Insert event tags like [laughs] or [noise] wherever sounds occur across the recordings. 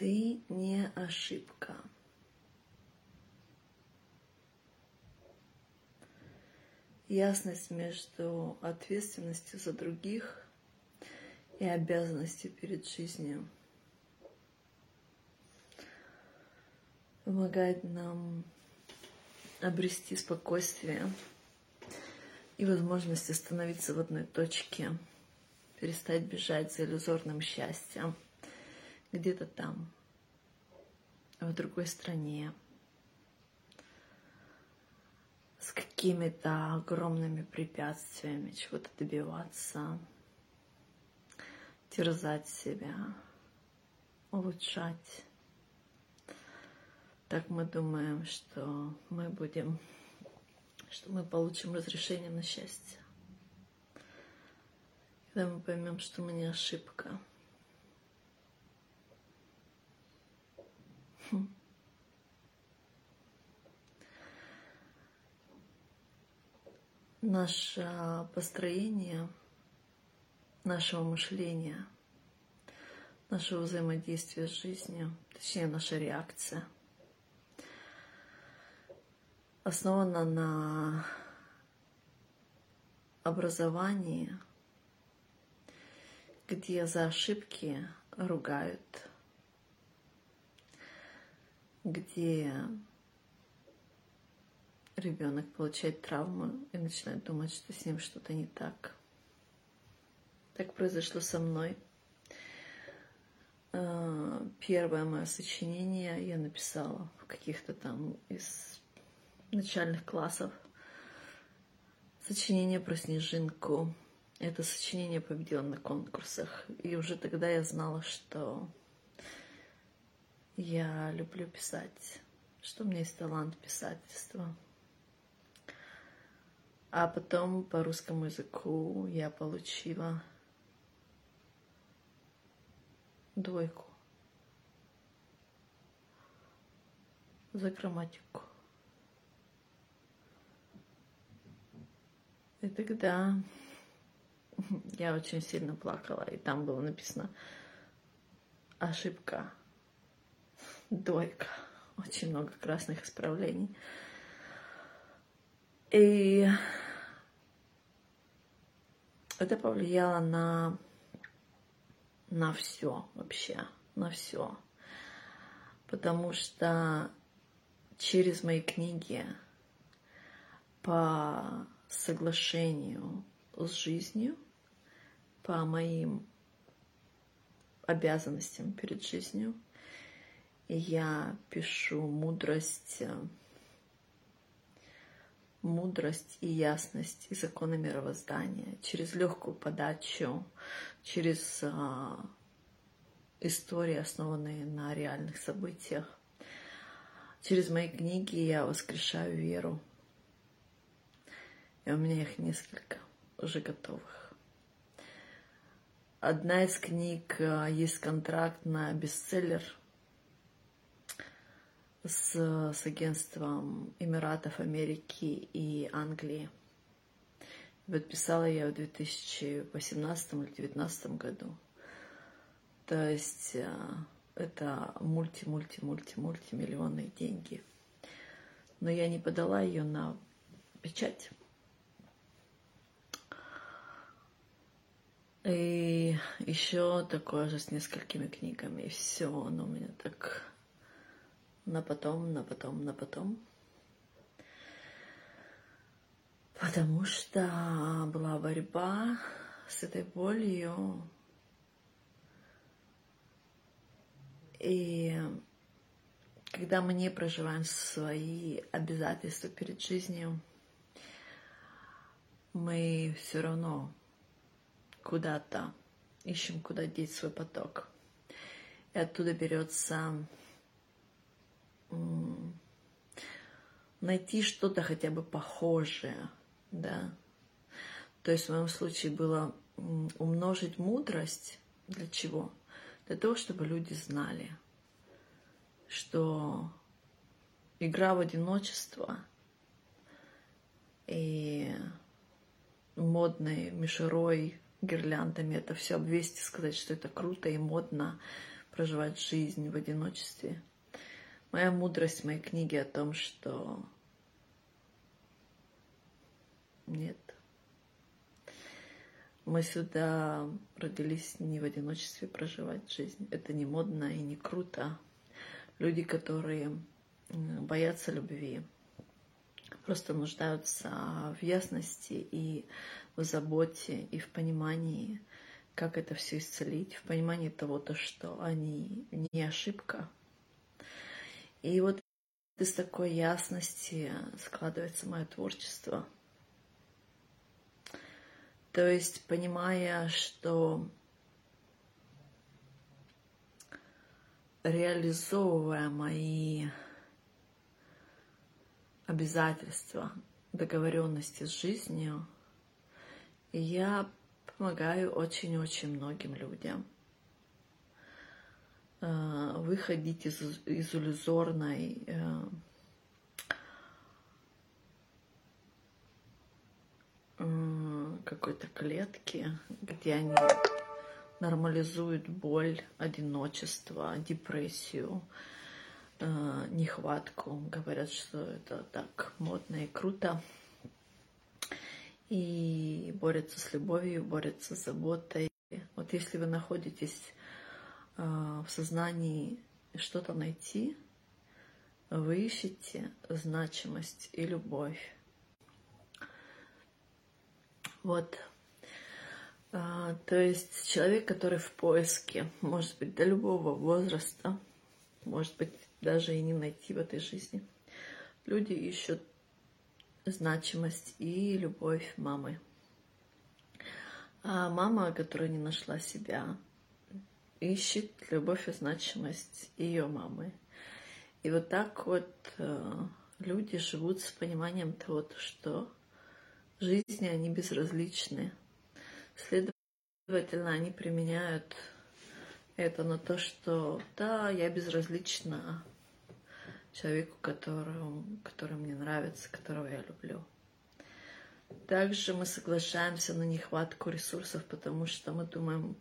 Ты не ошибка. Ясность между ответственностью за других и обязанностью перед жизнью помогает нам обрести спокойствие и возможность остановиться в одной точке, перестать бежать за иллюзорным счастьем где-то там, в другой стране, с какими-то огромными препятствиями чего-то добиваться, терзать себя, улучшать. Так мы думаем, что мы будем, что мы получим разрешение на счастье. Когда мы поймем, что мы не ошибка – Наше построение нашего мышления, нашего взаимодействия с жизнью, точнее наша реакция, основана на образовании, где за ошибки ругают где ребенок получает травму и начинает думать, что с ним что-то не так. Так произошло со мной. А, первое мое сочинение я написала в каких-то там из начальных классов. Сочинение про снежинку. Это сочинение победило на конкурсах. И уже тогда я знала, что я люблю писать, что у меня есть талант писательства. А потом по русскому языку я получила двойку за грамматику. И тогда я очень сильно плакала, и там было написано ошибка Дойка. Очень много красных исправлений. И это повлияло на, на все вообще, на все. Потому что через мои книги по соглашению с жизнью, по моим обязанностям перед жизнью – я пишу мудрость, э, мудрость и ясность и законы мировоздания через легкую подачу, через а, истории, основанные на реальных событиях. Через мои книги я воскрешаю веру. И у меня их несколько уже готовых. Одна из книг э, есть контракт на бестселлер – с, с агентством Эмиратов Америки и Англии. Подписала я в 2018 или 2019 году. То есть э, это мульти-мульти-мульти-мультимиллионные деньги. Но я не подала ее на печать. И еще такое же с несколькими книгами. И все, оно у меня так на потом, на потом, на потом. Потому что была борьба с этой болью. И когда мы не проживаем свои обязательства перед жизнью, мы все равно куда-то ищем, куда деть свой поток. И оттуда берется найти что-то хотя бы похожее, да. То есть в моем случае было умножить мудрость для чего? Для того, чтобы люди знали, что игра в одиночество и модной мишерой, гирляндами это все обвести, сказать, что это круто и модно, проживать жизнь в одиночестве. Моя мудрость моей книге о том, что нет. Мы сюда родились не в одиночестве проживать жизнь. Это не модно и не круто. Люди, которые боятся любви, просто нуждаются в ясности и в заботе, и в понимании, как это все исцелить, в понимании того, то, что они не ошибка. И вот из такой ясности складывается мое творчество. То есть, понимая, что реализовывая мои обязательства, договоренности с жизнью, я помогаю очень-очень многим людям выходить из, из иллюзорной э, какой-то клетки, где они нормализуют боль, одиночество, депрессию, э, нехватку. Говорят, что это так модно и круто. И борются с любовью, борются с заботой. Вот если вы находитесь э, в сознании что-то найти, вы ищете значимость и любовь. Вот а, то есть человек, который в поиске, может быть, до любого возраста, может быть, даже и не найти в этой жизни. Люди ищут значимость и любовь мамы. А мама, которая не нашла себя, ищет любовь и значимость ее мамы. И вот так вот э, люди живут с пониманием того, что жизни они безразличны. Следовательно, они применяют это на то, что да, я безразлична человеку, которому, который мне нравится, которого я люблю. Также мы соглашаемся на нехватку ресурсов, потому что мы думаем,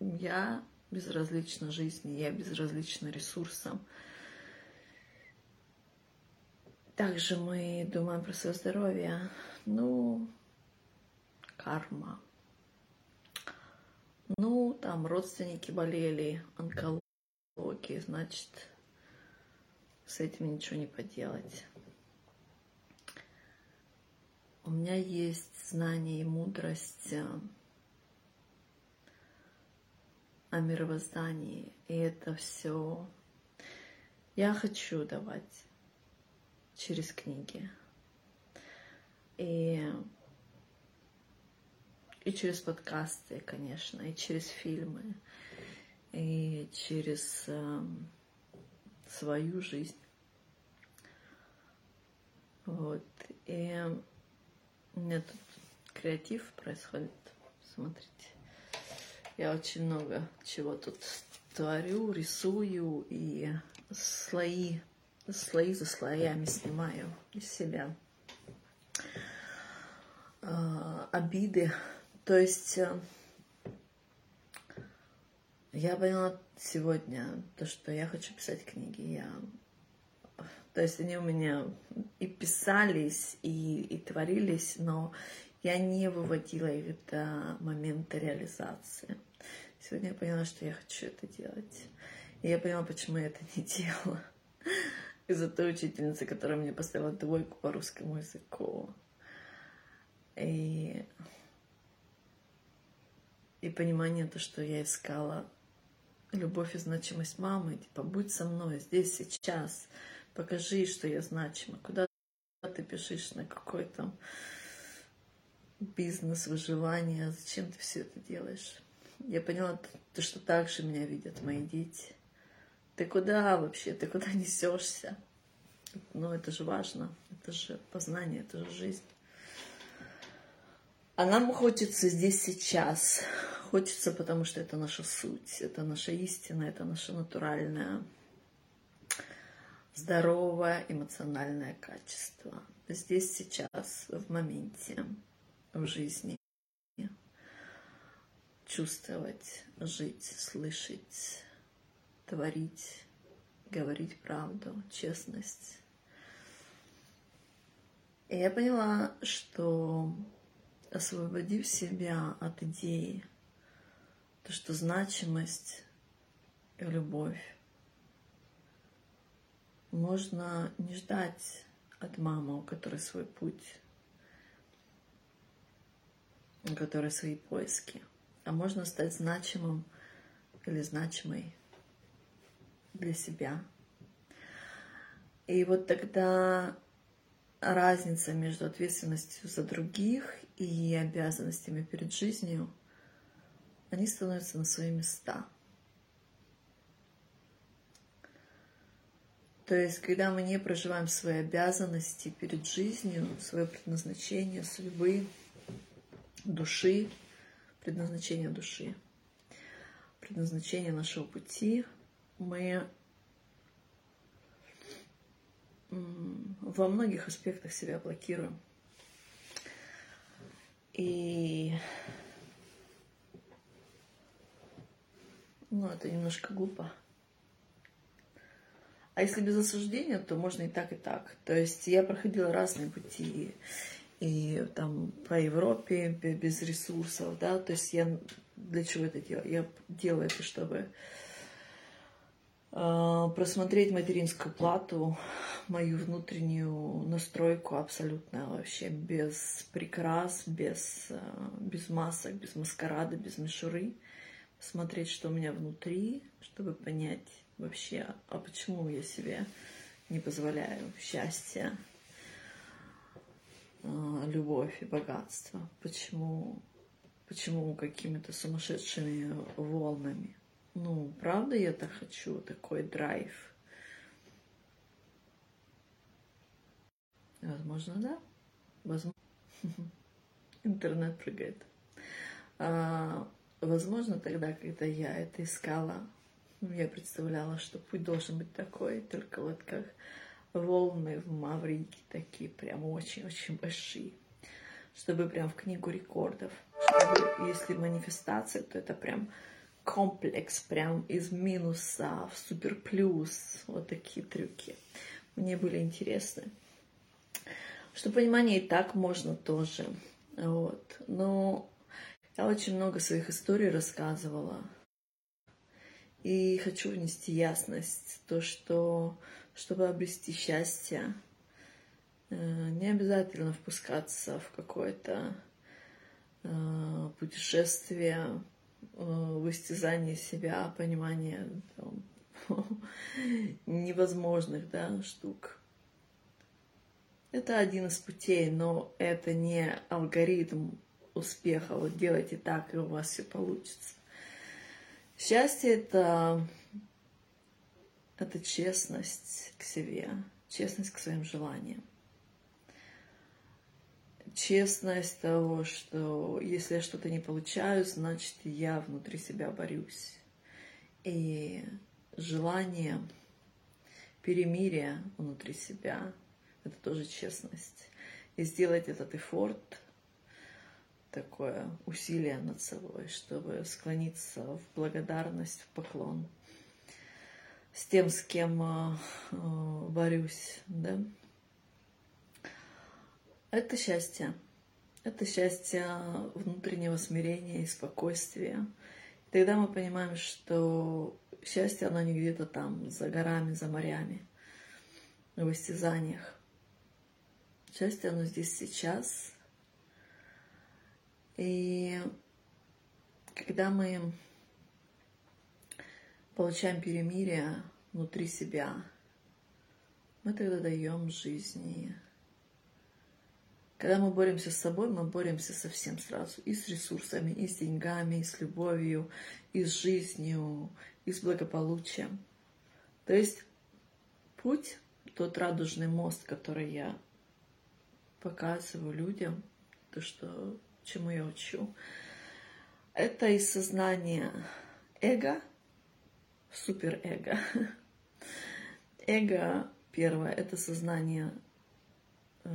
я безразлична жизни, я безразлична ресурсам. Также мы думаем про свое здоровье. Ну, карма. Ну, там родственники болели, онкологией, значит, с этим ничего не поделать. У меня есть знание и мудрость э, о мировоздании, и это все я хочу давать через книги. И и через подкасты, конечно, и через фильмы, и через э, свою жизнь. Вот. И у меня тут креатив происходит. Смотрите. Я очень много чего тут творю, рисую и слои, слои за слоями снимаю из себя. Э, обиды, то есть э, я поняла сегодня то, что я хочу писать книги. Я... То есть они у меня и писались, и, и творились, но я не выводила их до момента реализации. Сегодня я поняла, что я хочу это делать. И я поняла, почему я это не делала. Из-за той учительницы, которая мне поставила двойку по русскому языку. И и понимание то, что я искала любовь и значимость мамы, типа, будь со мной здесь, сейчас, покажи, что я значима, куда ты пишешь, на какой там бизнес, выживание, зачем ты все это делаешь? Я поняла, то, что так же меня видят мои дети. Ты куда вообще? Ты куда [laughs] несешься? Ну, это же важно. Это же познание, это же жизнь. А нам хочется здесь сейчас. Хочется, потому что это наша суть, это наша истина, это наше натуральное, здоровое эмоциональное качество. Здесь сейчас, в моменте, в жизни. Чувствовать, жить, слышать, творить, говорить правду, честность. И я поняла, что освободив себя от идеи, то, что значимость и любовь можно не ждать от мамы, у которой свой путь, у которой свои поиски, а можно стать значимым или значимой для себя. И вот тогда разница между ответственностью за других и обязанностями перед жизнью, они становятся на свои места. То есть, когда мы не проживаем свои обязанности перед жизнью, свое предназначение, судьбы, души, предназначение души, предназначение нашего пути, мы во многих аспектах себя блокируем. И ну, это немножко глупо. А если без осуждения, то можно и так, и так. То есть я проходила разные пути. И там по Европе без ресурсов, да, то есть я для чего это делаю? Я делаю это, чтобы э, просмотреть материнскую плату, мою внутреннюю настройку абсолютно вообще без прикрас, без, э, без масок, без маскарада, без мишуры. Смотреть, что у меня внутри, чтобы понять, вообще, а почему я себе не позволяю счастья, а, любовь и богатство, почему, почему какими-то сумасшедшими волнами. Ну, правда я так хочу, такой драйв. Возможно, да. Возможно. [laughs] Интернет прыгает. А, возможно, тогда, когда я это искала, я представляла, что путь должен быть такой, только вот как волны в Маврике, такие прям очень-очень большие. Чтобы прям в книгу рекордов. Чтобы, если манифестация, то это прям комплекс, прям из минуса в супер плюс. Вот такие трюки. Мне были интересны. Что понимание и так можно тоже. Вот. Но я очень много своих историй рассказывала и хочу внести ясность, то, что чтобы обрести счастье, э, не обязательно впускаться в какое-то э, путешествие, э, в истязание себя, понимание там, [laughs] невозможных да, штук. Это один из путей, но это не алгоритм успеха. Вот делайте так, и у вас все получится. Счастье это, это честность к себе, честность к своим желаниям. Честность того, что если я что-то не получаю, значит я внутри себя борюсь. И желание перемирия внутри себя – это тоже честность. И сделать этот эфорт – такое усилие над собой, чтобы склониться в благодарность, в поклон с тем, с кем э, э, борюсь, да. Это счастье. Это счастье внутреннего смирения и спокойствия. Тогда мы понимаем, что счастье, оно не где-то там, за горами, за морями, в истязаниях. Счастье, оно здесь сейчас, и когда мы получаем перемирие внутри себя, мы тогда даем жизни. Когда мы боремся с собой, мы боремся со всем сразу. И с ресурсами, и с деньгами, и с любовью, и с жизнью, и с благополучием. То есть путь, тот радужный мост, который я показываю людям, то, что чему я учу, это из сознания эго, суперэго. Эго первое, это сознание э,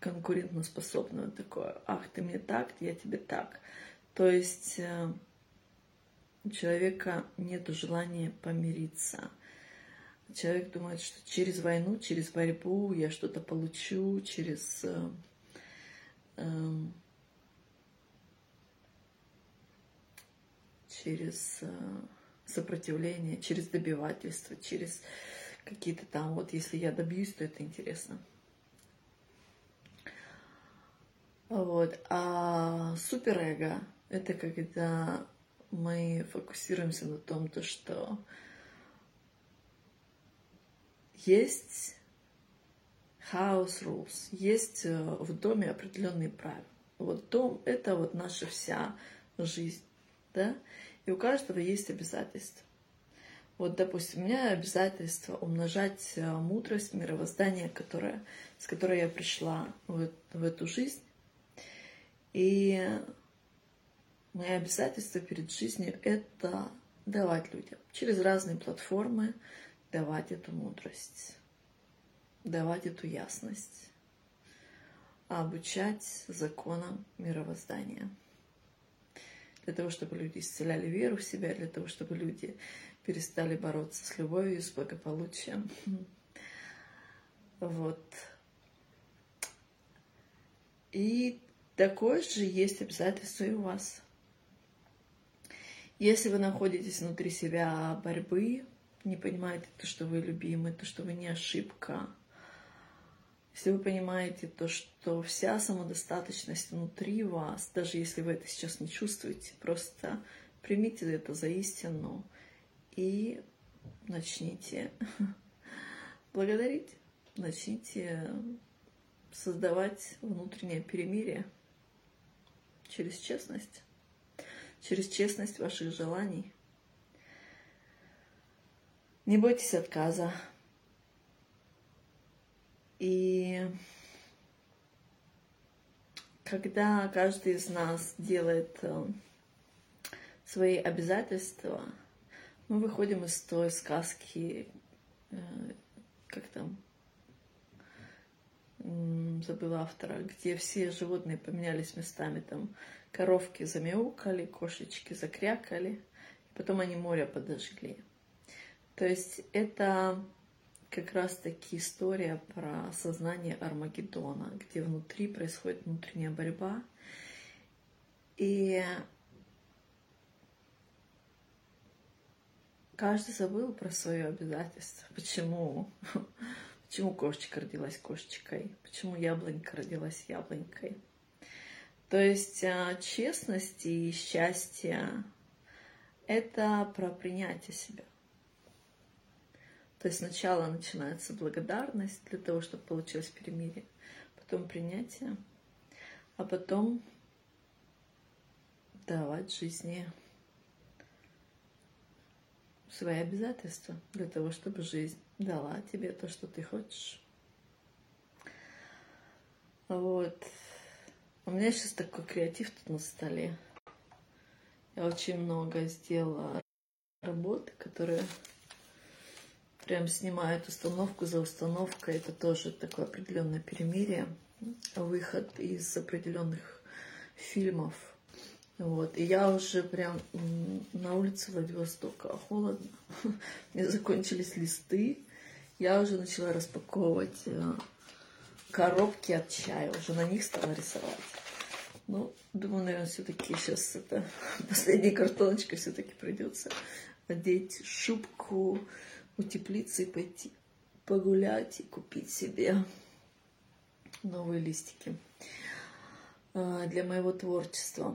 конкурентоспособное такое. Ах, ты мне так, я тебе так. То есть э, у человека нет желания помириться. Человек думает, что через войну, через борьбу я что-то получу, через э, через сопротивление, через добивательство, через какие-то там, вот если я добьюсь, то это интересно. Вот. А суперэго — это когда мы фокусируемся на том, то, что есть house rules, есть э, в доме определенные правила. Вот дом — это вот наша вся жизнь, да? И у каждого есть обязательства. Вот, допустим, у меня обязательство умножать э, мудрость, мировоздание, которое, с которой я пришла в, в эту жизнь. И мои обязательства перед жизнью — это давать людям через разные платформы, давать эту мудрость, давать эту ясность, обучать законам мировоздания. Для того, чтобы люди исцеляли веру в себя, для того, чтобы люди перестали бороться с любовью, с благополучием. Вот. И такое же есть обязательство и у вас. Если вы находитесь внутри себя борьбы, не понимаете то, что вы любимы, то, что вы не ошибка, если вы понимаете то, что вся самодостаточность внутри вас, даже если вы это сейчас не чувствуете, просто примите это за истину и начните [laughs] благодарить, начните создавать внутреннее перемирие через честность, через честность ваших желаний. Не бойтесь отказа. И когда каждый из нас делает э, свои обязательства, мы выходим из той сказки, э, как там, забыла автора, где все животные поменялись местами, там коровки замяукали, кошечки закрякали, потом они море подожгли. То есть это как раз-таки история про сознание Армагеддона, где внутри происходит внутренняя борьба. И каждый забыл про свое обязательство. Почему? [laughs] Почему кошечка родилась кошечкой? Почему яблонька родилась яблонькой? То есть а, честность и счастье — это про принятие себя. То есть сначала начинается благодарность для того, чтобы получилось перемирие, потом принятие, а потом давать жизни свои обязательства для того, чтобы жизнь дала тебе то, что ты хочешь. Вот. У меня сейчас такой креатив тут на столе. Я очень много сделала работы, которые прям снимают установку за установкой. Это тоже такое определенное перемирие, выход из определенных фильмов. Вот. И я уже прям на улице Владивостока холодно. [laughs] Мне закончились листы. Я уже начала распаковывать э, коробки от чая. Уже на них стала рисовать. Ну, думаю, наверное, все-таки сейчас это [laughs] последняя картоночка все-таки придется одеть шубку, утеплиться и пойти погулять и купить себе новые листики а, для моего творчества.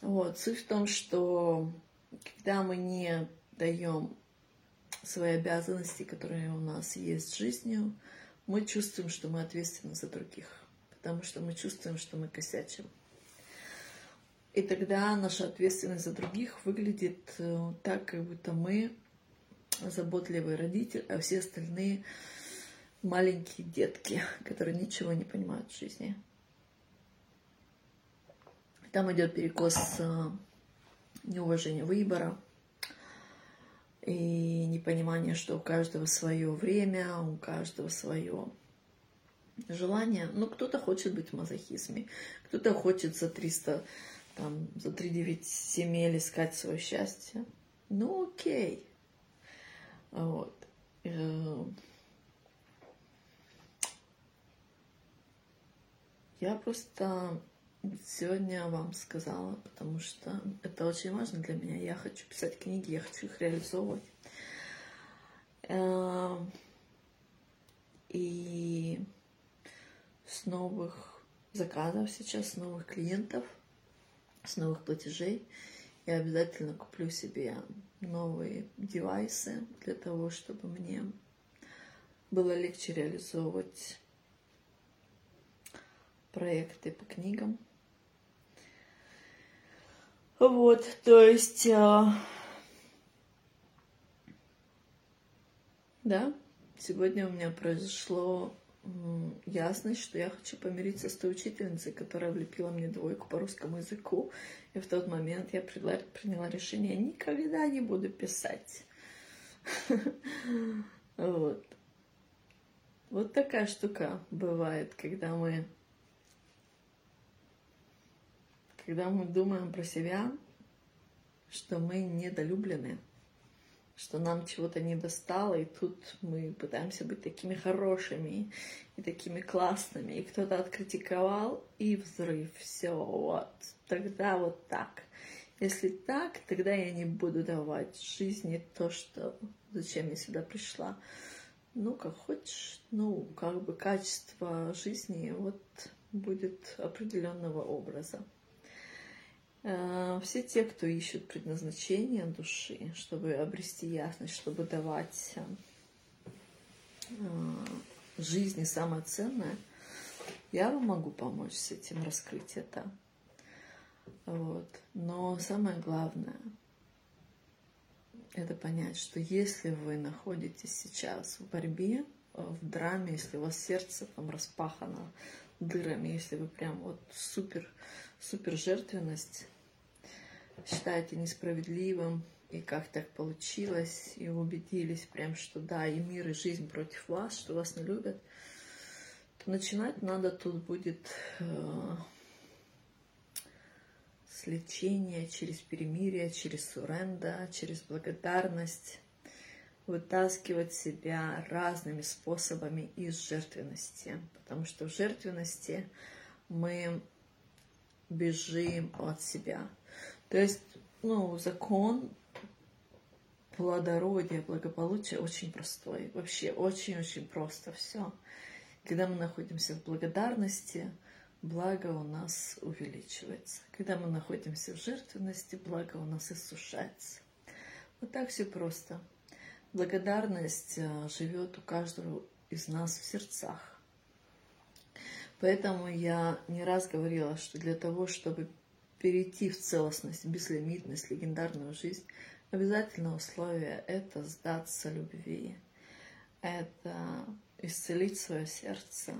Вот. Суть в том, что когда мы не даем свои обязанности, которые у нас есть жизнью, мы чувствуем, что мы ответственны за других, потому что мы чувствуем, что мы косячим. И тогда наша ответственность за других выглядит э, так, как будто мы заботливый родитель, а все остальные маленькие детки, которые ничего не понимают в жизни. Там идет перекос э, неуважения выбора и непонимание, что у каждого свое время, у каждого свое желание. Ну, кто-то хочет быть в мазохизме, кто-то хочет за 300 там за 3-9 земель искать свое счастье. Ну окей. Вот. Э, я просто сегодня вам сказала, потому что это очень важно для меня. Я хочу писать книги, я хочу их реализовывать. Э, и с новых заказов сейчас, с новых клиентов, с новых платежей я обязательно куплю себе новые девайсы для того, чтобы мне было легче реализовывать проекты по книгам. Вот, то есть, э, да, сегодня у меня произошло ясность, что я хочу помириться с той учительницей, которая влепила мне двойку по русскому языку. И в тот момент я приняла решение, никогда не буду писать. [laughs] Вот. Вот такая штука бывает, когда мы когда мы думаем про себя, что мы недолюблены, что нам чего-то не достало, и тут мы пытаемся быть такими хорошими и такими классными, и кто-то откритиковал, и взрыв, все, вот, тогда вот так. Если так, тогда я не буду давать жизни то, что зачем я сюда пришла. Ну, как хочешь, ну, как бы качество жизни вот будет определенного образа. Э, все те, кто ищут предназначение души, чтобы обрести ясность, чтобы давать э, жизни самое ценное, я вам могу помочь с этим раскрыть это. Вот. Но самое главное это понять, что если вы находитесь сейчас в борьбе, в драме, если у вас сердце там распахано дырами, если вы прям вот супер, супер жертвенность, считаете несправедливым, и как так получилось, и убедились прям, что да, и мир, и жизнь против вас, что вас не любят, то начинать надо тут будет э, с лечения, через перемирие, через суренда, через благодарность, вытаскивать себя разными способами из жертвенности, потому что в жертвенности мы бежим от себя – то есть, ну, закон плодородия, благополучия очень простой. Вообще очень-очень просто все. Когда мы находимся в благодарности, благо у нас увеличивается. Когда мы находимся в жертвенности, благо у нас иссушается. Вот так все просто. Благодарность э, живет у каждого из нас в сердцах. Поэтому я не раз говорила, что для того, чтобы перейти в целостность, безлимитность, легендарную жизнь, обязательное условие – это сдаться любви, это исцелить свое сердце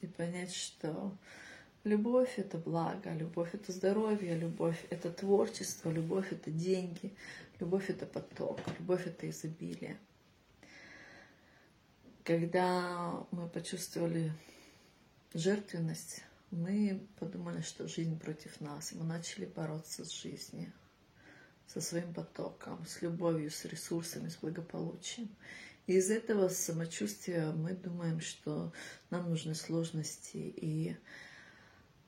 и понять, что любовь – это благо, любовь – это здоровье, любовь – это творчество, любовь – это деньги, любовь – это поток, любовь – это изобилие. Когда мы почувствовали жертвенность, мы подумали, что жизнь против нас. Мы начали бороться с жизнью, со своим потоком, с любовью, с ресурсами, с благополучием. И из этого самочувствия мы думаем, что нам нужны сложности и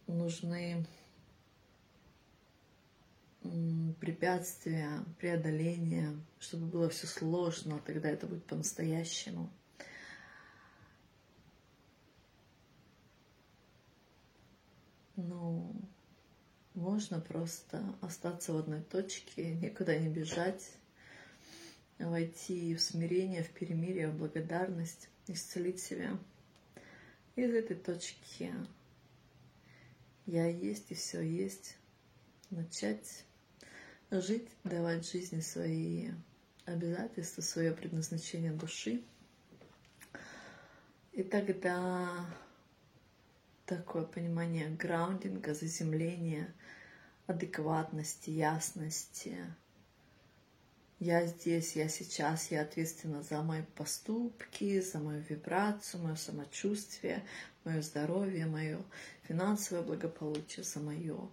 нужны препятствия, преодоления, чтобы было все сложно, тогда это будет по-настоящему. Ну, можно просто остаться в одной точке, никуда не бежать, войти в смирение, в перемирие, в благодарность, исцелить себя. Из этой точки я есть и все есть. Начать жить, давать жизни свои обязательства, свое предназначение души. И тогда такое понимание граундинга, заземления, адекватности, ясности. Я здесь, я сейчас, я ответственна за мои поступки, за мою вибрацию, мое самочувствие, мое здоровье, мое финансовое благополучие, за мое